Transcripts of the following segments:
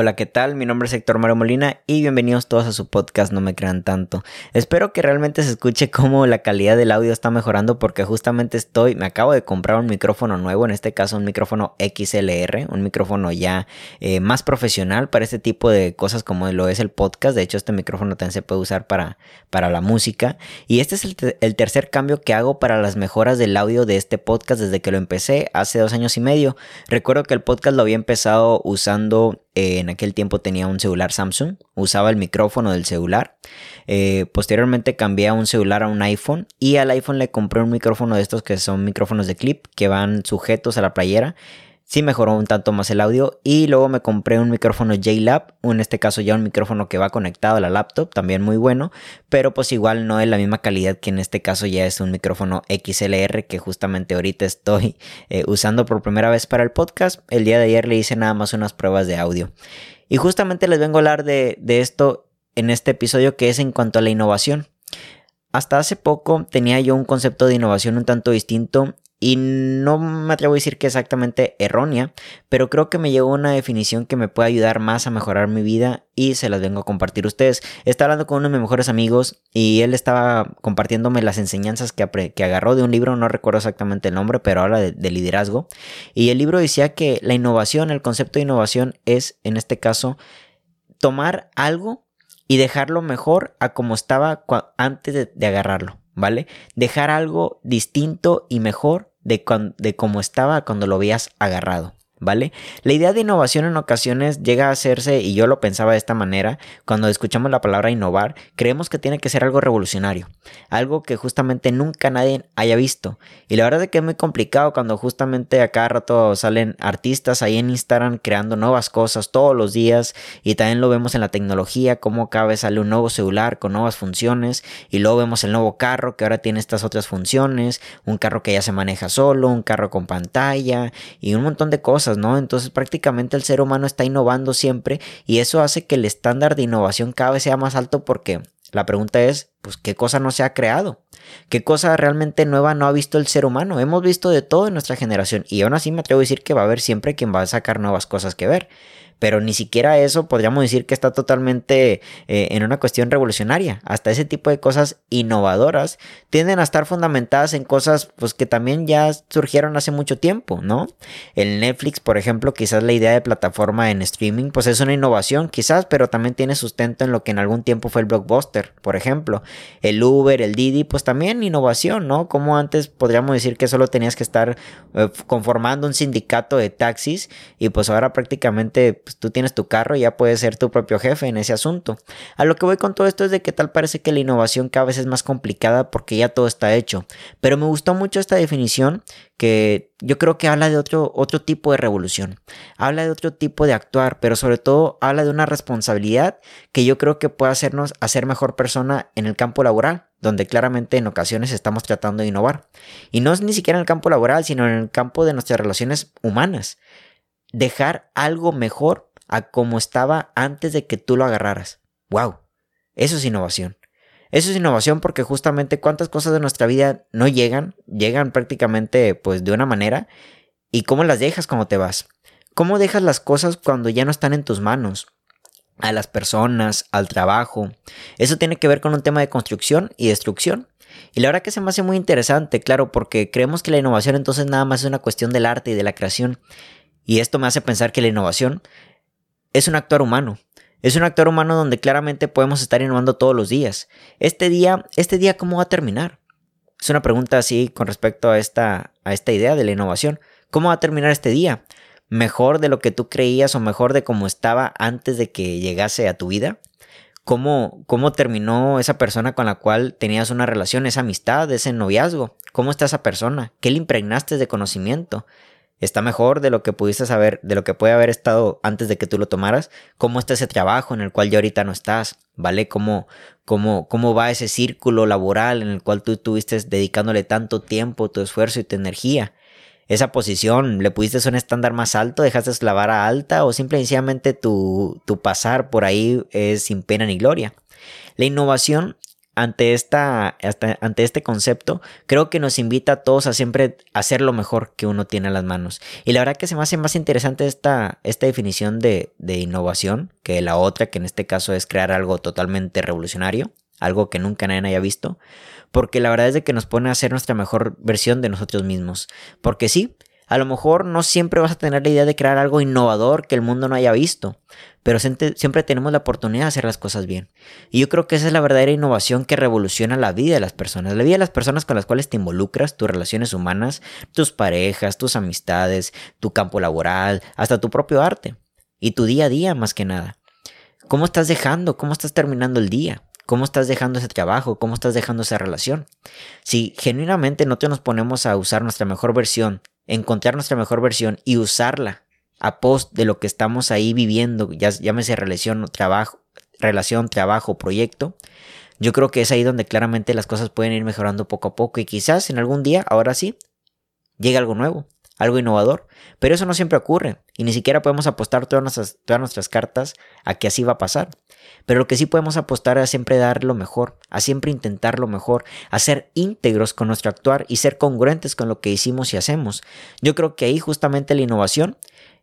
Hola, ¿qué tal? Mi nombre es Héctor Mario Molina y bienvenidos todos a su podcast No me crean tanto. Espero que realmente se escuche cómo la calidad del audio está mejorando porque justamente estoy, me acabo de comprar un micrófono nuevo, en este caso un micrófono XLR, un micrófono ya eh, más profesional para este tipo de cosas como lo es el podcast. De hecho, este micrófono también se puede usar para, para la música. Y este es el, el tercer cambio que hago para las mejoras del audio de este podcast desde que lo empecé hace dos años y medio. Recuerdo que el podcast lo había empezado usando en aquel tiempo tenía un celular Samsung, usaba el micrófono del celular. Eh, posteriormente cambié a un celular a un iPhone y al iPhone le compré un micrófono de estos que son micrófonos de clip que van sujetos a la playera sí mejoró un tanto más el audio y luego me compré un micrófono JLab, en este caso ya un micrófono que va conectado a la laptop, también muy bueno, pero pues igual no es la misma calidad que en este caso ya es un micrófono XLR que justamente ahorita estoy eh, usando por primera vez para el podcast. El día de ayer le hice nada más unas pruebas de audio. Y justamente les vengo a hablar de, de esto en este episodio que es en cuanto a la innovación. Hasta hace poco tenía yo un concepto de innovación un tanto distinto y no me atrevo a decir que exactamente errónea, pero creo que me llegó una definición que me puede ayudar más a mejorar mi vida y se las vengo a compartir a ustedes. Estaba hablando con uno de mis mejores amigos y él estaba compartiéndome las enseñanzas que, que agarró de un libro, no recuerdo exactamente el nombre, pero habla de, liderazgo. Y el libro decía que la innovación, el concepto de innovación es, en este caso, tomar algo y dejarlo mejor a como estaba antes de agarrarlo. ¿Vale? Dejar algo distinto y mejor de, de cómo estaba cuando lo habías agarrado. ¿Vale? La idea de innovación en ocasiones llega a hacerse, y yo lo pensaba de esta manera, cuando escuchamos la palabra innovar, creemos que tiene que ser algo revolucionario, algo que justamente nunca nadie haya visto. Y la verdad es que es muy complicado cuando justamente a cada rato salen artistas ahí en Instagram creando nuevas cosas todos los días, y también lo vemos en la tecnología, como cada vez sale un nuevo celular con nuevas funciones, y luego vemos el nuevo carro que ahora tiene estas otras funciones, un carro que ya se maneja solo, un carro con pantalla, y un montón de cosas Entonces prácticamente el ser humano está innovando siempre y eso hace que el estándar de innovación cada vez sea más alto porque la pregunta es, pues, ¿qué cosa no se ha creado? ¿Qué cosa realmente nueva no ha visto el ser humano? Hemos visto de todo en nuestra generación y aún así me atrevo a decir que va a haber siempre quien va a sacar nuevas cosas que ver pero ni siquiera eso podríamos decir que está totalmente eh, en una cuestión revolucionaria. Hasta ese tipo de cosas innovadoras tienden a estar fundamentadas en cosas pues que también ya surgieron hace mucho tiempo, ¿no? El Netflix, por ejemplo, quizás la idea de plataforma en streaming pues es una innovación quizás, pero también tiene sustento en lo que en algún tiempo fue el blockbuster, por ejemplo. El Uber, el Didi, pues también innovación, ¿no? Como antes podríamos decir que solo tenías que estar eh, conformando un sindicato de taxis y pues ahora prácticamente pues, tú tienes tu carro y ya puedes ser tu propio jefe en ese asunto. A lo que voy con todo esto es de que tal parece que la innovación cada vez es más complicada porque ya todo está hecho. Pero me gustó mucho esta definición que yo creo que habla de otro, otro tipo de revolución, habla de otro tipo de actuar, pero sobre todo habla de una responsabilidad que yo creo que puede hacernos hacer mejor persona en el campo laboral donde claramente en ocasiones estamos tratando de innovar. Y no es ni siquiera en el campo laboral, sino en el campo de nuestras relaciones humanas dejar algo mejor a como estaba antes de que tú lo agarraras. ¡Wow! Eso es innovación. Eso es innovación porque justamente cuántas cosas de nuestra vida no llegan, llegan prácticamente pues de una manera y cómo las dejas cuando te vas. ¿Cómo dejas las cosas cuando ya no están en tus manos? A las personas, al trabajo. Eso tiene que ver con un tema de construcción y destrucción. Y la verdad que se me hace muy interesante, claro, porque creemos que la innovación entonces nada más es una cuestión del arte y de la creación. Y esto me hace pensar que la innovación es un actor humano. Es un actor humano donde claramente podemos estar innovando todos los días. Este día, este día ¿cómo va a terminar? Es una pregunta así con respecto a esta, a esta idea de la innovación. ¿Cómo va a terminar este día? ¿Mejor de lo que tú creías o mejor de cómo estaba antes de que llegase a tu vida? ¿Cómo, ¿Cómo terminó esa persona con la cual tenías una relación, esa amistad, ese noviazgo? ¿Cómo está esa persona? ¿Qué le impregnaste de conocimiento? Está mejor de lo que pudiste saber, de lo que puede haber estado antes de que tú lo tomaras, cómo está ese trabajo en el cual ya ahorita no estás, ¿vale? Cómo, cómo, cómo va ese círculo laboral en el cual tú estuviste dedicándole tanto tiempo, tu esfuerzo y tu energía. Esa posición, ¿le pudiste un estándar más alto? ¿Dejaste la vara alta? ¿O simplemente tu, tu pasar por ahí es sin pena ni gloria? La innovación ante, esta, ante este concepto, creo que nos invita a todos a siempre hacer lo mejor que uno tiene a las manos. Y la verdad que se me hace más interesante esta, esta definición de, de innovación que la otra, que en este caso es crear algo totalmente revolucionario, algo que nunca nadie haya visto, porque la verdad es de que nos pone a ser nuestra mejor versión de nosotros mismos. Porque sí, a lo mejor no siempre vas a tener la idea de crear algo innovador que el mundo no haya visto, pero siempre tenemos la oportunidad de hacer las cosas bien. Y yo creo que esa es la verdadera innovación que revoluciona la vida de las personas, la vida de las personas con las cuales te involucras, tus relaciones humanas, tus parejas, tus amistades, tu campo laboral, hasta tu propio arte y tu día a día más que nada. ¿Cómo estás dejando? ¿Cómo estás terminando el día? ¿Cómo estás dejando ese trabajo? ¿Cómo estás dejando esa relación? Si genuinamente no te nos ponemos a usar nuestra mejor versión encontrar nuestra mejor versión y usarla a post de lo que estamos ahí viviendo, ya llámese relación, trabajo, relación, trabajo, proyecto, yo creo que es ahí donde claramente las cosas pueden ir mejorando poco a poco y quizás en algún día, ahora sí, llegue algo nuevo, algo innovador, pero eso no siempre ocurre y ni siquiera podemos apostar todas nuestras, todas nuestras cartas a que así va a pasar. Pero lo que sí podemos apostar es siempre dar lo mejor, a siempre intentar lo mejor, a ser íntegros con nuestro actuar y ser congruentes con lo que hicimos y hacemos. Yo creo que ahí justamente la innovación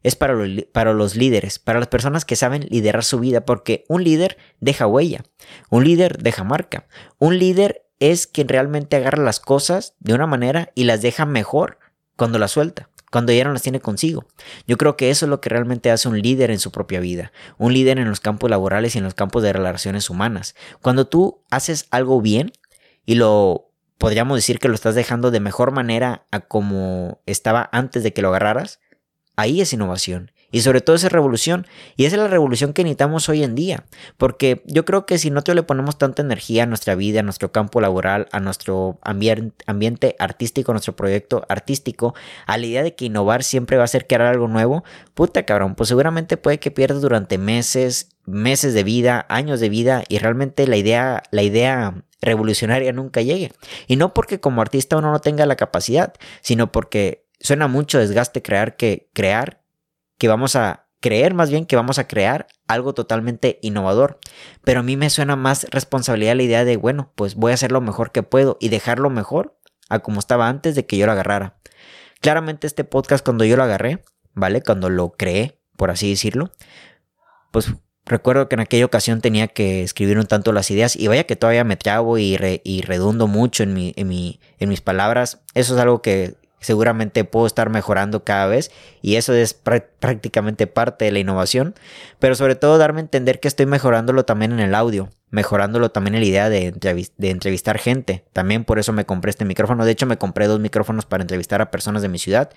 es para, para los líderes, para las personas que saben liderar su vida, porque un líder deja huella, un líder deja marca, un líder es quien realmente agarra las cosas de una manera y las deja mejor cuando las suelta cuando ya no las tiene consigo. Yo creo que eso es lo que realmente hace un líder en su propia vida, un líder en los campos laborales y en los campos de relaciones humanas. Cuando tú haces algo bien y lo podríamos decir que lo estás dejando de mejor manera a como estaba antes de que lo agarraras, ahí es innovación. Y sobre todo esa revolución. Y esa es la revolución que necesitamos hoy en día. Porque yo creo que si no te le ponemos tanta energía a nuestra vida, a nuestro campo laboral, a nuestro ambiente artístico, a nuestro proyecto artístico, a la idea de que innovar siempre va a ser crear algo nuevo, puta cabrón, pues seguramente puede que pierdas durante meses, meses de vida, años de vida y realmente la idea, la idea revolucionaria nunca llegue. Y no porque como artista uno no tenga la capacidad, sino porque suena mucho desgaste crear que crear que vamos a creer más bien que vamos a crear algo totalmente innovador. Pero a mí me suena más responsabilidad la idea de, bueno, pues voy a hacer lo mejor que puedo y dejarlo mejor a como estaba antes de que yo lo agarrara. Claramente este podcast cuando yo lo agarré, ¿vale? Cuando lo creé, por así decirlo, pues recuerdo que en aquella ocasión tenía que escribir un tanto las ideas y vaya que todavía me trabo y, y redundo mucho en, mi, en mis palabras. Eso es algo que seguramente puedo estar mejorando cada vez y eso es prácticamente parte de la innovación, pero sobre todo darme a entender que estoy mejorándolo también en el audio, mejorándolo también en la idea de, entrevistar gente. También por eso me compré este micrófono, de hecho me compré dos micrófonos para entrevistar a personas de mi ciudad.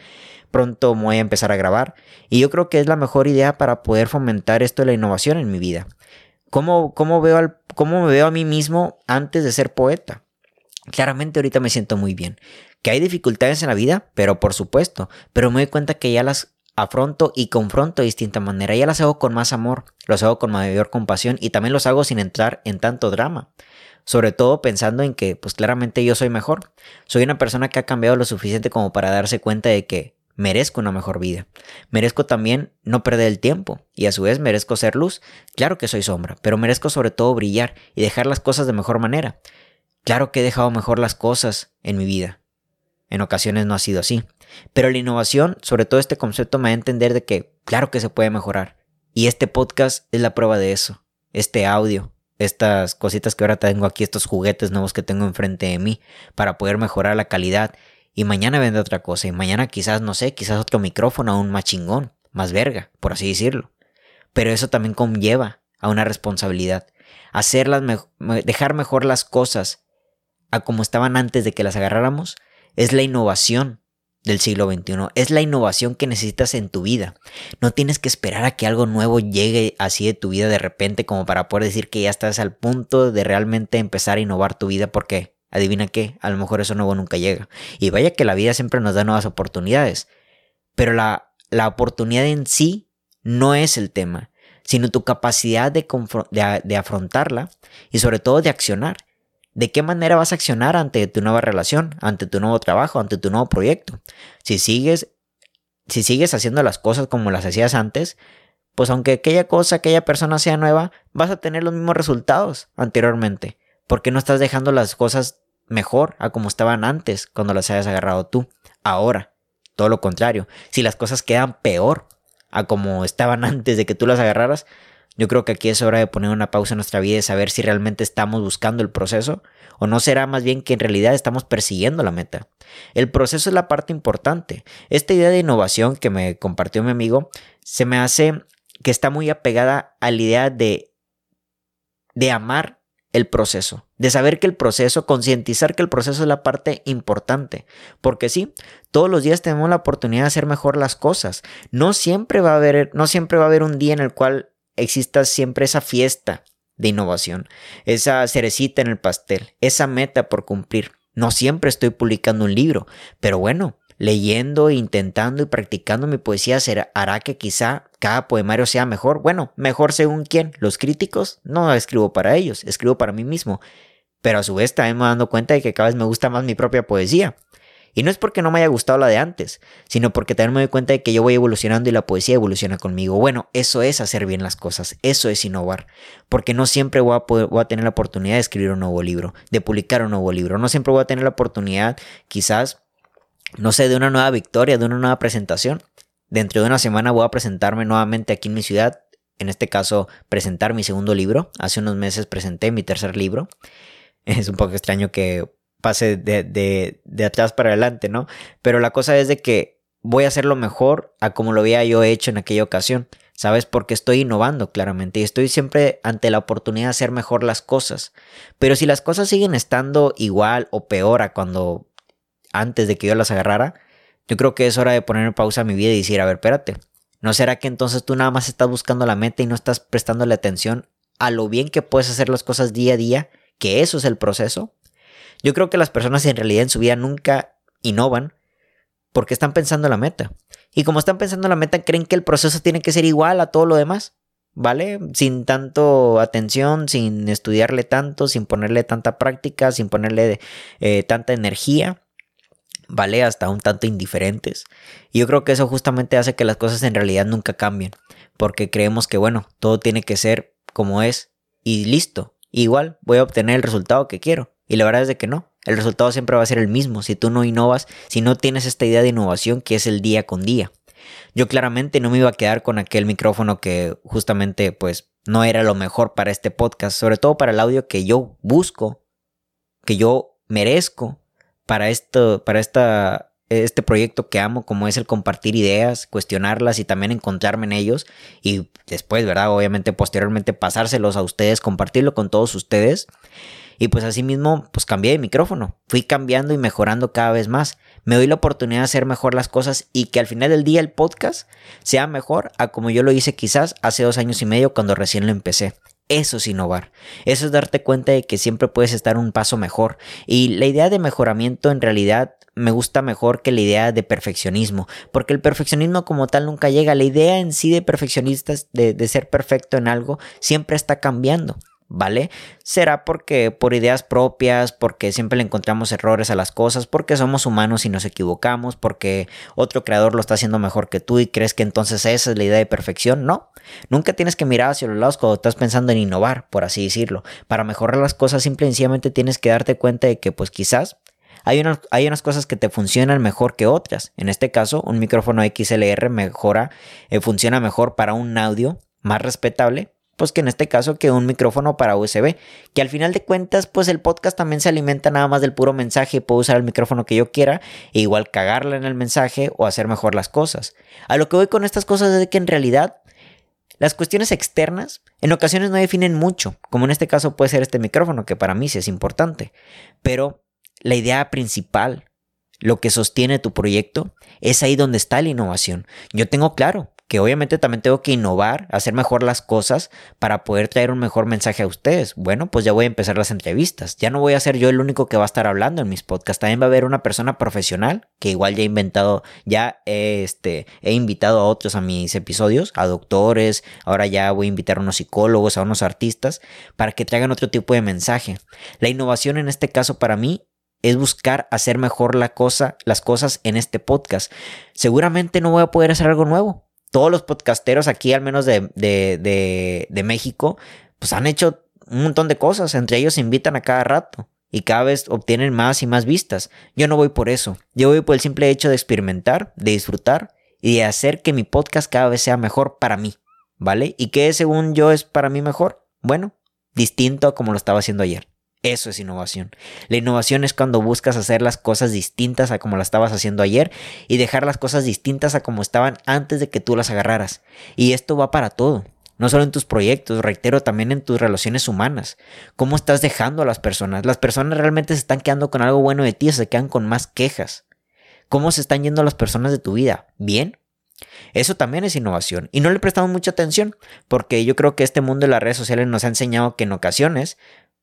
Pronto voy a empezar a grabar y yo creo que es la mejor idea para poder fomentar esto de la innovación en mi vida. ¿Cómo, cómo, veo, cómo me veo a mí mismo antes de ser poeta? Claramente ahorita me siento muy bien. Que hay dificultades en la vida, pero por supuesto, pero me doy cuenta que ya las afronto y confronto de distinta manera, ya las hago con más amor, los hago con mayor compasión y también los hago sin entrar en tanto drama. Sobre todo pensando en que, pues claramente yo soy mejor. Soy una persona que ha cambiado lo suficiente como para darse cuenta de que merezco una mejor vida. Merezco también no perder el tiempo y a su vez merezco ser luz. Claro que soy sombra, pero merezco sobre todo brillar y dejar las cosas de mejor manera. Claro que he dejado mejor las cosas en mi vida. En ocasiones no ha sido así. Pero la innovación, sobre todo este concepto, me da a entender de que claro que se puede mejorar. Y este podcast es la prueba de eso. Este audio, estas cositas que ahora tengo aquí, estos juguetes nuevos que tengo enfrente de mí, para poder mejorar la calidad. Y mañana vendrá otra cosa. Y mañana quizás, no sé, quizás otro micrófono aún más chingón, más verga, por así decirlo. Pero eso también conlleva a una responsabilidad. Hacerlas dejar mejor las cosas a como estaban antes de que las agarráramos, es la innovación del siglo XXI. Es la innovación que necesitas en tu vida. No tienes que esperar a que algo nuevo llegue así de tu vida de repente como para poder decir que ya estás al punto de realmente empezar a innovar tu vida porque, adivina qué, a lo mejor eso nuevo nunca llega. Y vaya que la vida siempre nos da nuevas oportunidades. Pero la, la oportunidad en sí no es el tema, sino tu capacidad de, de afrontarla y sobre todo de accionar. ¿De qué manera vas a accionar ante tu nueva relación, ante tu nuevo trabajo, ante tu nuevo proyecto? Si sigues, si sigues haciendo las cosas como las hacías antes, pues aunque aquella cosa, aquella persona sea nueva, vas a tener los mismos resultados anteriormente. ¿Por qué no estás dejando las cosas mejor a como estaban antes cuando las hayas agarrado tú? Ahora, todo lo contrario. Si las cosas quedan peor a como estaban antes de que tú las agarraras, yo creo que aquí es hora de poner una pausa en nuestra vida y saber si realmente estamos buscando el proceso o no será más bien que en realidad estamos persiguiendo la meta. El proceso es la parte importante. Esta idea de innovación que me compartió mi amigo se me hace que está muy apegada a la idea de, de amar el proceso, de saber que el proceso, concientizar que el proceso es la parte importante, porque sí, todos los días tenemos la oportunidad de hacer mejor las cosas. No siempre va a haber, no siempre va a haber un día en el cual exista siempre esa fiesta de innovación, esa cerecita en el pastel, esa meta por cumplir. No siempre estoy publicando un libro, pero bueno, leyendo, intentando y practicando mi poesía hará que quizá cada poemario sea mejor. Bueno, mejor según quién. Los críticos no escribo para ellos, escribo para mí mismo. Pero a su vez también me dando cuenta de que cada vez me gusta más mi propia poesía. Y no es porque no me haya gustado la de antes, sino porque también me doy cuenta de que yo voy evolucionando y la poesía evoluciona conmigo. Bueno, eso es hacer bien las cosas, eso es innovar, porque no siempre voy a, voy a tener la oportunidad de escribir un nuevo libro, de publicar un nuevo libro, no siempre voy a tener la oportunidad quizás, no sé, de una nueva victoria, de una nueva presentación. Dentro de una semana voy a presentarme nuevamente aquí en mi ciudad, en este caso presentar mi segundo libro. Hace unos meses presenté mi tercer libro. Es un poco extraño que pase de, de, atrás para adelante, ¿no? Pero la cosa es de que voy a hacerlo mejor a como lo había yo hecho en aquella ocasión, ¿sabes? Porque estoy innovando claramente y estoy siempre ante la oportunidad de hacer mejor las cosas. Pero si las cosas siguen estando igual o peor a cuando antes de que yo las agarrara, yo creo que es hora de poner en pausa mi vida y decir, a ver, espérate, ¿no será que entonces tú nada más estás buscando la meta y no estás prestándole atención a lo bien que puedes hacer las cosas día a día? Que eso es el proceso. Yo creo que las personas en realidad en su vida nunca innovan porque están pensando en la meta. Y como están pensando en la meta, creen que el proceso tiene que ser igual a todo lo demás, ¿vale? Sin tanto atención, sin estudiarle tanto, sin ponerle tanta práctica, sin ponerle eh, tanta energía, ¿vale? Hasta un tanto indiferentes. Y yo creo que eso justamente hace que las cosas en realidad nunca cambien, porque creemos que, bueno, todo tiene que ser como es y listo. Igual voy a obtener el resultado que quiero. Y la verdad es de que no. El resultado siempre va a ser el mismo si tú no innovas, si no tienes esta idea de innovación que es el día con día. Yo claramente no me iba a quedar con aquel micrófono que justamente pues no era lo mejor para este podcast, sobre todo para el audio que yo busco, que yo merezco para esto, para esta, este proyecto que amo, como es el compartir ideas, cuestionarlas y también encontrarme en ellos y después, ¿verdad? Obviamente posteriormente pasárselos a ustedes, compartirlo con todos ustedes. Y pues así mismo, pues cambié de micrófono. Fui cambiando y mejorando cada vez más. Me doy la oportunidad de hacer mejor las cosas y que al final del día el podcast sea mejor a como yo lo hice quizás hace dos años y medio cuando recién lo empecé. Eso es innovar. Eso es darte cuenta de que siempre puedes estar un paso mejor. Y la idea de mejoramiento en realidad me gusta mejor que la idea de perfeccionismo. Porque el perfeccionismo como tal nunca llega. La idea en sí de perfeccionistas, de ser perfecto en algo, siempre está cambiando. ¿Vale? Será porque por ideas propias, porque siempre le encontramos errores a las cosas, porque somos humanos y nos equivocamos, porque otro creador lo está haciendo mejor que tú y crees que entonces esa es la idea de perfección. No, nunca tienes que mirar hacia los lados cuando estás pensando en innovar, por así decirlo. Para mejorar las cosas simple y sencillamente tienes que darte cuenta de que pues quizás hay, hay, unas cosas que te funcionan mejor que otras. En este caso, un micrófono XLR mejora, eh, funciona mejor para un audio más respetable pues que en este caso que un micrófono para USB, que al final de cuentas pues el podcast también se alimenta nada más del puro mensaje y puedo usar el micrófono que yo quiera e igual cagarla en el mensaje o hacer mejor las cosas. A lo que voy con estas cosas es que en realidad las cuestiones externas en ocasiones no definen mucho, como en este caso puede ser este micrófono que para mí sí es importante, pero la idea principal, lo que sostiene tu proyecto, es ahí donde está la innovación. Yo tengo claro, que obviamente también tengo que innovar, hacer mejor las cosas para poder traer un mejor mensaje a ustedes. Bueno, pues ya voy a empezar las entrevistas. Ya no voy a ser yo el único que va a estar hablando en mis podcasts. También va a haber una persona profesional que igual ya he inventado, ya he, este, he invitado a otros a mis episodios, a doctores. Ahora ya voy a invitar a unos psicólogos, a unos artistas, para que traigan otro tipo de mensaje. La innovación en este caso para mí es buscar hacer mejor la cosa, las cosas en este podcast. Seguramente no voy a poder hacer algo nuevo, todos los podcasteros aquí, al menos de, de, de, México, pues han hecho un montón de cosas, entre ellos se invitan a cada rato y cada vez obtienen más y más vistas. Yo no voy por eso, yo voy por el simple hecho de experimentar, de disfrutar y de hacer que mi podcast cada vez sea mejor para mí, ¿vale? ¿Y qué según yo es para mí mejor? Bueno, distinto a como lo estaba haciendo ayer. Eso es innovación. La innovación es cuando buscas hacer las cosas distintas a como las estabas haciendo ayer y dejar las cosas distintas a como estaban antes de que tú las agarraras. Y esto va para todo. No solo en tus proyectos, reitero, también en tus relaciones humanas. ¿Cómo estás dejando a las personas? Las personas realmente se están quedando con algo bueno de ti o se quedan con más quejas. ¿Cómo se están yendo las personas de tu vida? ¿Bien? Eso también es innovación. Y no le prestamos mucha atención, porque yo creo que este mundo de las redes sociales nos ha enseñado que en ocasiones,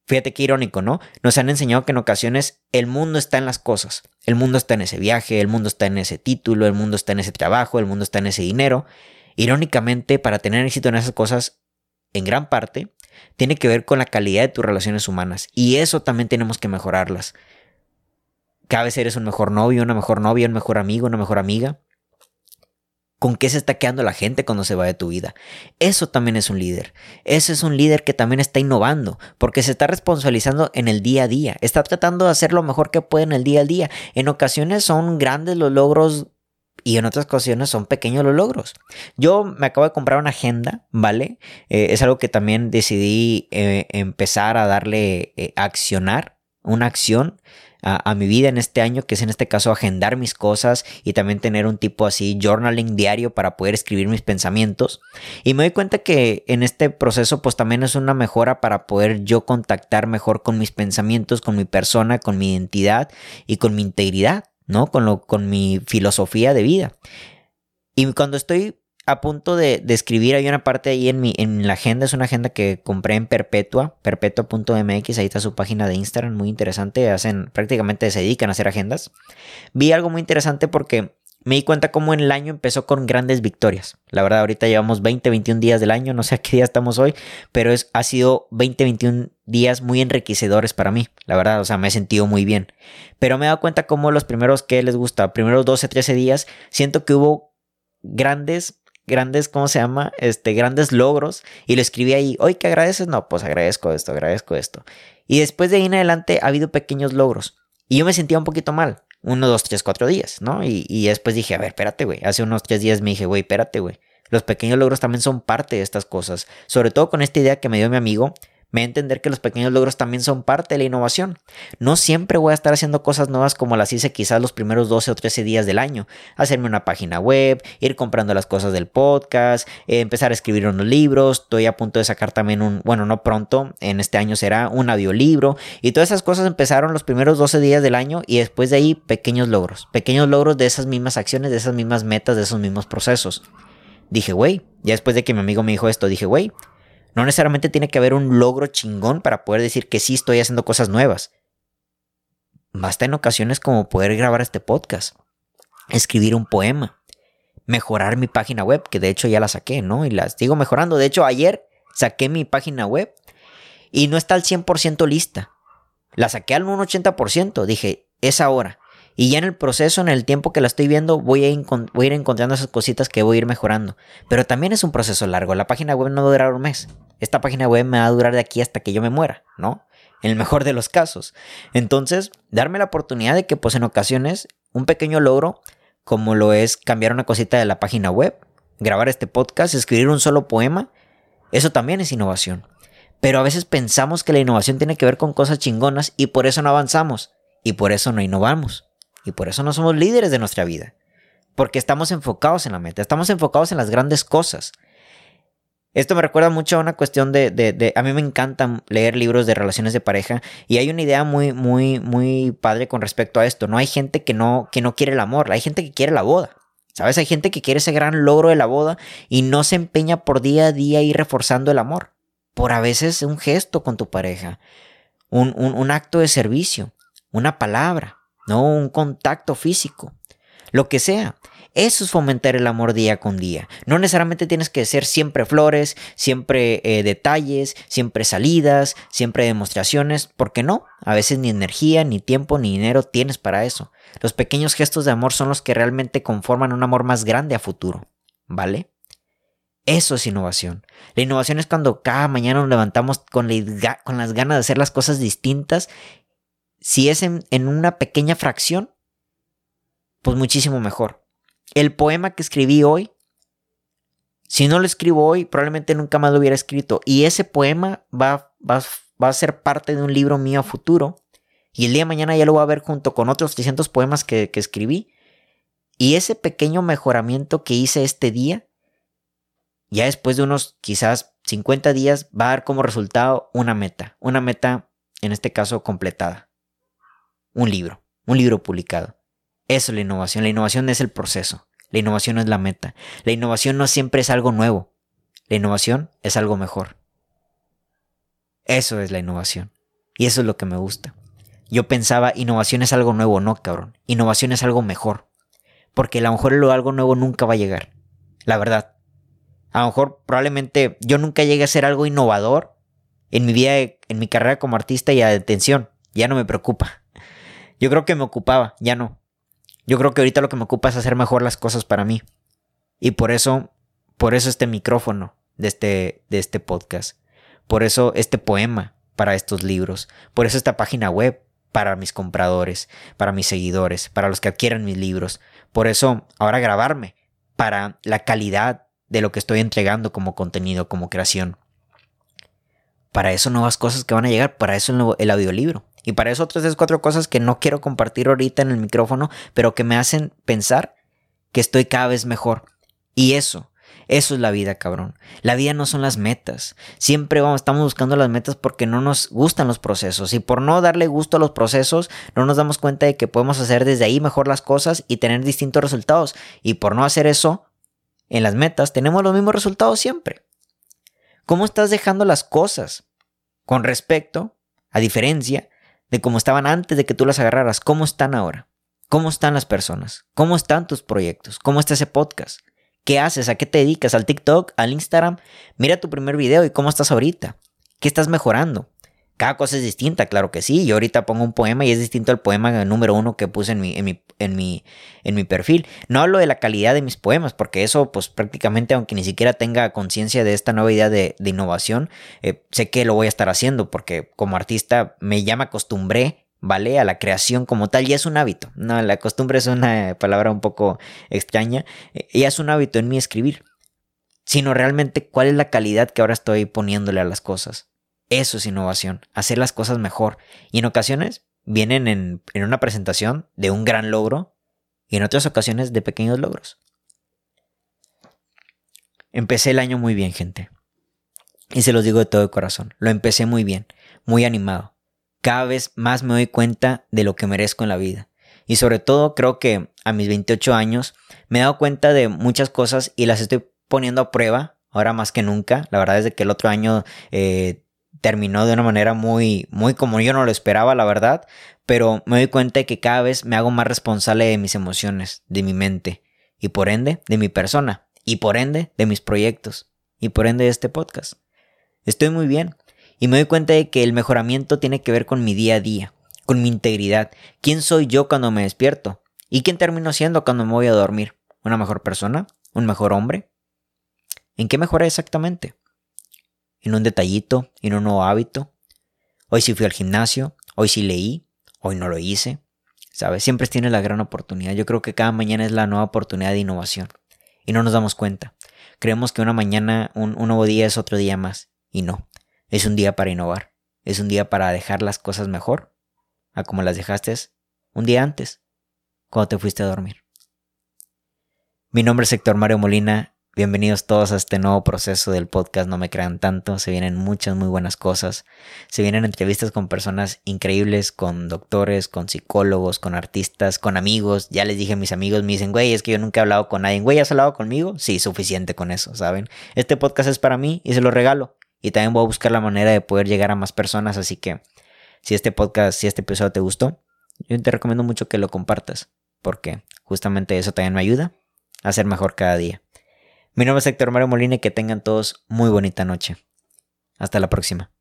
fíjate qué irónico, ¿no? Nos han enseñado que en ocasiones el mundo está en las cosas. El mundo está en ese viaje, el mundo está en ese título, el mundo está en ese trabajo, el mundo está en ese dinero. Irónicamente, para tener éxito en esas cosas, en gran parte, tiene que ver con la calidad de tus relaciones humanas. Y eso también tenemos que mejorarlas. Cada vez eres un mejor novio, una mejor novia, un mejor amigo, una mejor amiga. ¿Con qué se está quedando la gente cuando se va de tu vida? Eso también es un líder. Ese es un líder que también está innovando, porque se está responsabilizando en el día a día. Está tratando de hacer lo mejor que puede en el día a día. En ocasiones son grandes los logros y en otras ocasiones son pequeños los logros. Yo me acabo de comprar una agenda, ¿vale? Eh, es algo que también decidí eh, empezar a darle eh, accionar, una acción a, mi vida en este año, que es en este caso agendar mis cosas y también tener un tipo así journaling diario para poder escribir mis pensamientos. Y me doy cuenta que en este proceso pues también es una mejora para poder yo contactar mejor con mis pensamientos, con mi persona, con mi identidad y con mi integridad. ¿no? Con, lo, con mi filosofía de vida. Y cuando estoy a punto de, escribir, hay una parte ahí en, mi, en la agenda, es una agenda que compré en Perpetua, perpetua.mx, ahí está su página de Instagram, muy interesante, hacen, prácticamente se dedican a hacer agendas. Vi algo muy interesante porque me di cuenta cómo el año empezó con grandes victorias. La verdad, ahorita llevamos 20, 21 días del año, no sé a qué día estamos hoy, pero es, ha sido 20, 21 días muy enriquecedores para mí. La verdad, o sea, me he sentido muy bien. Pero me he dado cuenta cómo los primeros que les gusta, primeros 12, 13 días, siento que hubo grandes grandes, ¿cómo se llama? Este, grandes logros. Y lo escribí ahí, hoy ¿qué agradeces? No, pues agradezco esto, agradezco esto. Y después de ahí en adelante ha habido pequeños logros. Y yo me sentía un poquito mal uno, dos, tres, cuatro días, ¿no? Y, y después dije, a ver, espérate, güey. Hace unos tres días me dije, güey, espérate, güey. Los pequeños logros también son parte de estas cosas. Sobre todo con esta idea que me dio mi amigo me a entender que los pequeños logros también son parte de la innovación. No siempre voy a estar haciendo cosas nuevas como las hice quizás los primeros 12 o 13 días del año. Hacerme una página web, ir comprando las cosas del podcast, eh, empezar a escribir unos libros. Estoy a punto de sacar también un, bueno, no pronto, en este año será un audiolibro. Y todas esas cosas empezaron los primeros 12 días del año y después de ahí pequeños logros. Pequeños logros de esas mismas acciones, de esas mismas metas, de esos mismos procesos. Dije, güey, ya después de que mi amigo me dijo esto, dije, güey, no necesariamente tiene que haber un logro chingón para poder decir que sí estoy haciendo cosas nuevas. Basta en ocasiones como poder grabar este podcast, escribir un poema, mejorar mi página web, que de hecho ya la saqué, ¿no? Y la sigo mejorando. De hecho, ayer saqué mi página web y no está al 100% lista. La saqué al 80%. Dije, es ahora. Y ya en el proceso, en el tiempo que la estoy viendo, voy a, ir encontrando esas cositas que voy a ir mejorando. Pero también es un proceso largo. La página web no va a durar un mes. Esta página web me va a durar de aquí hasta que yo me muera, ¿no? En el mejor de los casos. Entonces, darme la oportunidad de que, pues en ocasiones, un pequeño logro, como lo es cambiar una cosita de la página web, grabar este podcast, escribir un solo poema, eso también es innovación. Pero a veces pensamos que la innovación tiene que ver con cosas chingonas y por eso no avanzamos y por eso no innovamos. Y por eso no somos líderes de nuestra vida. Porque estamos enfocados en la meta, estamos enfocados en las grandes cosas. Esto me recuerda mucho a una cuestión de, de, a mí me encanta leer libros de relaciones de pareja y hay una idea muy, muy, muy padre con respecto a esto. No hay gente que no, que no quiere el amor, hay gente que quiere la boda. ¿Sabes? Hay gente que quiere ese gran logro de la boda y no se empeña por día a día ir reforzando el amor. Por a veces un gesto con tu pareja, un, un acto de servicio, una palabra, no un contacto físico, lo que sea. Eso es fomentar el amor día con día. No necesariamente tienes que ser siempre flores, siempre eh, detalles, siempre salidas, siempre demostraciones, porque no, a veces ni energía, ni tiempo, ni dinero tienes para eso. Los pequeños gestos de amor son los que realmente conforman un amor más grande a futuro, ¿vale? Eso es innovación. La innovación es cuando cada mañana nos levantamos con, con las ganas de hacer las cosas distintas. Si es en, en una pequeña fracción, pues muchísimo mejor. El poema que escribí hoy, si no lo escribo hoy, probablemente nunca más lo hubiera escrito. Y ese poema va, va, va a ser parte de un libro mío a futuro. Y el día de mañana ya lo voy a ver junto con otros 300 poemas que, que escribí. Y ese pequeño mejoramiento que hice este día, ya después de unos quizás 50 días, va a dar como resultado una meta. Una meta, en este caso, completada. Un libro. Un libro publicado. Eso es la innovación. La innovación es el proceso. La innovación no es la meta. La innovación no siempre es algo nuevo. La innovación es algo mejor. Eso es la innovación. Y eso es lo que me gusta. Yo pensaba, innovación es algo nuevo, no, cabrón. Innovación es algo mejor. Porque a lo mejor lo algo nuevo nunca va a llegar. La verdad. A lo mejor probablemente yo nunca llegue a ser algo innovador en mi vida, en mi carrera como artista y atención. Ya no me preocupa. Yo creo que me ocupaba, ya no. Yo creo que ahorita lo que me ocupa es hacer mejor las cosas para mí. Y por eso, por eso este micrófono de este, de este podcast. Por eso este poema para estos libros. Por eso esta página web para mis compradores, para mis seguidores, para los que adquieran mis libros. Por eso ahora grabarme para la calidad de lo que estoy entregando como contenido, como creación. Para eso nuevas cosas que van a llegar, para eso el audiolibro. Y para eso otras tres, cuatro cosas que no quiero compartir ahorita en el micrófono, pero que me hacen pensar que estoy cada vez mejor. Y eso, eso es la vida, cabrón. La vida no son las metas. Siempre vamos, estamos buscando las metas porque no nos gustan los procesos. Y por no darle gusto a los procesos, no nos damos cuenta de que podemos hacer desde ahí mejor las cosas y tener distintos resultados. Y por no hacer eso, en las metas tenemos los mismos resultados siempre. ¿Cómo estás dejando las cosas? Con respecto, a diferencia de cómo estaban antes de que tú las agarraras, ¿cómo están ahora? ¿Cómo están las personas? ¿Cómo están tus proyectos? ¿Cómo está ese podcast? ¿Qué haces? ¿A qué te dedicas? ¿Al TikTok? ¿Al Instagram? Mira tu primer video y cómo estás ahorita. ¿Qué estás mejorando? Cada cosa es distinta, claro que sí. Yo ahorita pongo un poema y es distinto al poema número uno que puse en mi, en mi, en mi, en mi perfil. No hablo de la calidad de mis poemas, porque eso, pues prácticamente, aunque ni siquiera tenga conciencia de esta nueva idea de, innovación, eh, sé que lo voy a estar haciendo, porque como artista me ya me acostumbré, ¿vale? A la creación como tal, ya es un hábito. No, la costumbre es una palabra un poco extraña. Ya es un hábito en mí escribir. Sino realmente cuál es la calidad que ahora estoy poniéndole a las cosas. Eso es innovación, hacer las cosas mejor. Y en ocasiones vienen en, una presentación de un gran logro y en otras ocasiones de pequeños logros. Empecé el año muy bien, gente. Y se los digo de todo corazón. Lo empecé muy bien, muy animado. Cada vez más me doy cuenta de lo que merezco en la vida. Y sobre todo creo que a mis 28 años me he dado cuenta de muchas cosas y las estoy poniendo a prueba ahora más que nunca. La verdad es que el otro año eh, terminó de una manera muy, muy como yo no lo esperaba, la verdad, pero me doy cuenta de que cada vez me hago más responsable de mis emociones, de mi mente, y por ende de mi persona, y por ende de mis proyectos, y por ende de este podcast. Estoy muy bien, y me doy cuenta de que el mejoramiento tiene que ver con mi día a día, con mi integridad, quién soy yo cuando me despierto, y quién termino siendo cuando me voy a dormir, una mejor persona, un mejor hombre. ¿En qué mejora exactamente? En un detallito, en un nuevo hábito. Hoy sí fui al gimnasio, hoy sí leí, hoy no lo hice. ¿Sabes? Siempre tienes la gran oportunidad. Yo creo que cada mañana es la nueva oportunidad de innovación. Y no nos damos cuenta. Creemos que una mañana, un, un nuevo día es otro día más. Y no. Es un día para innovar. Es un día para dejar las cosas mejor a como las dejaste un día antes, cuando te fuiste a dormir. Mi nombre es Héctor Mario Molina Bienvenidos todos a este nuevo proceso del podcast No me crean tanto. Se vienen muchas muy buenas cosas. Se vienen entrevistas con personas increíbles, con doctores, con psicólogos, con artistas, con amigos. Ya les dije a mis amigos, me dicen, güey, es que yo nunca he hablado con nadie. Güey, ¿has hablado conmigo? Sí, suficiente con eso, ¿saben? Este podcast es para mí y se lo regalo. Y también voy a buscar la manera de poder llegar a más personas. Así que si este podcast, si este episodio te gustó, yo te recomiendo mucho que lo compartas. Porque justamente eso también me ayuda a ser mejor cada día. Mi nombre es Héctor Mario Molina y que tengan todos muy bonita noche. Hasta la próxima.